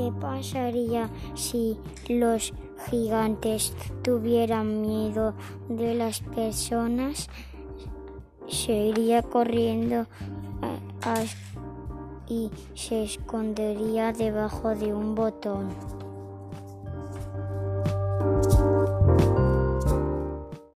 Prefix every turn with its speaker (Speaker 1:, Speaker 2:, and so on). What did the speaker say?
Speaker 1: ¿Qué pasaría si los gigantes tuvieran miedo de las personas? Se iría corriendo eh, y se escondería debajo de un botón.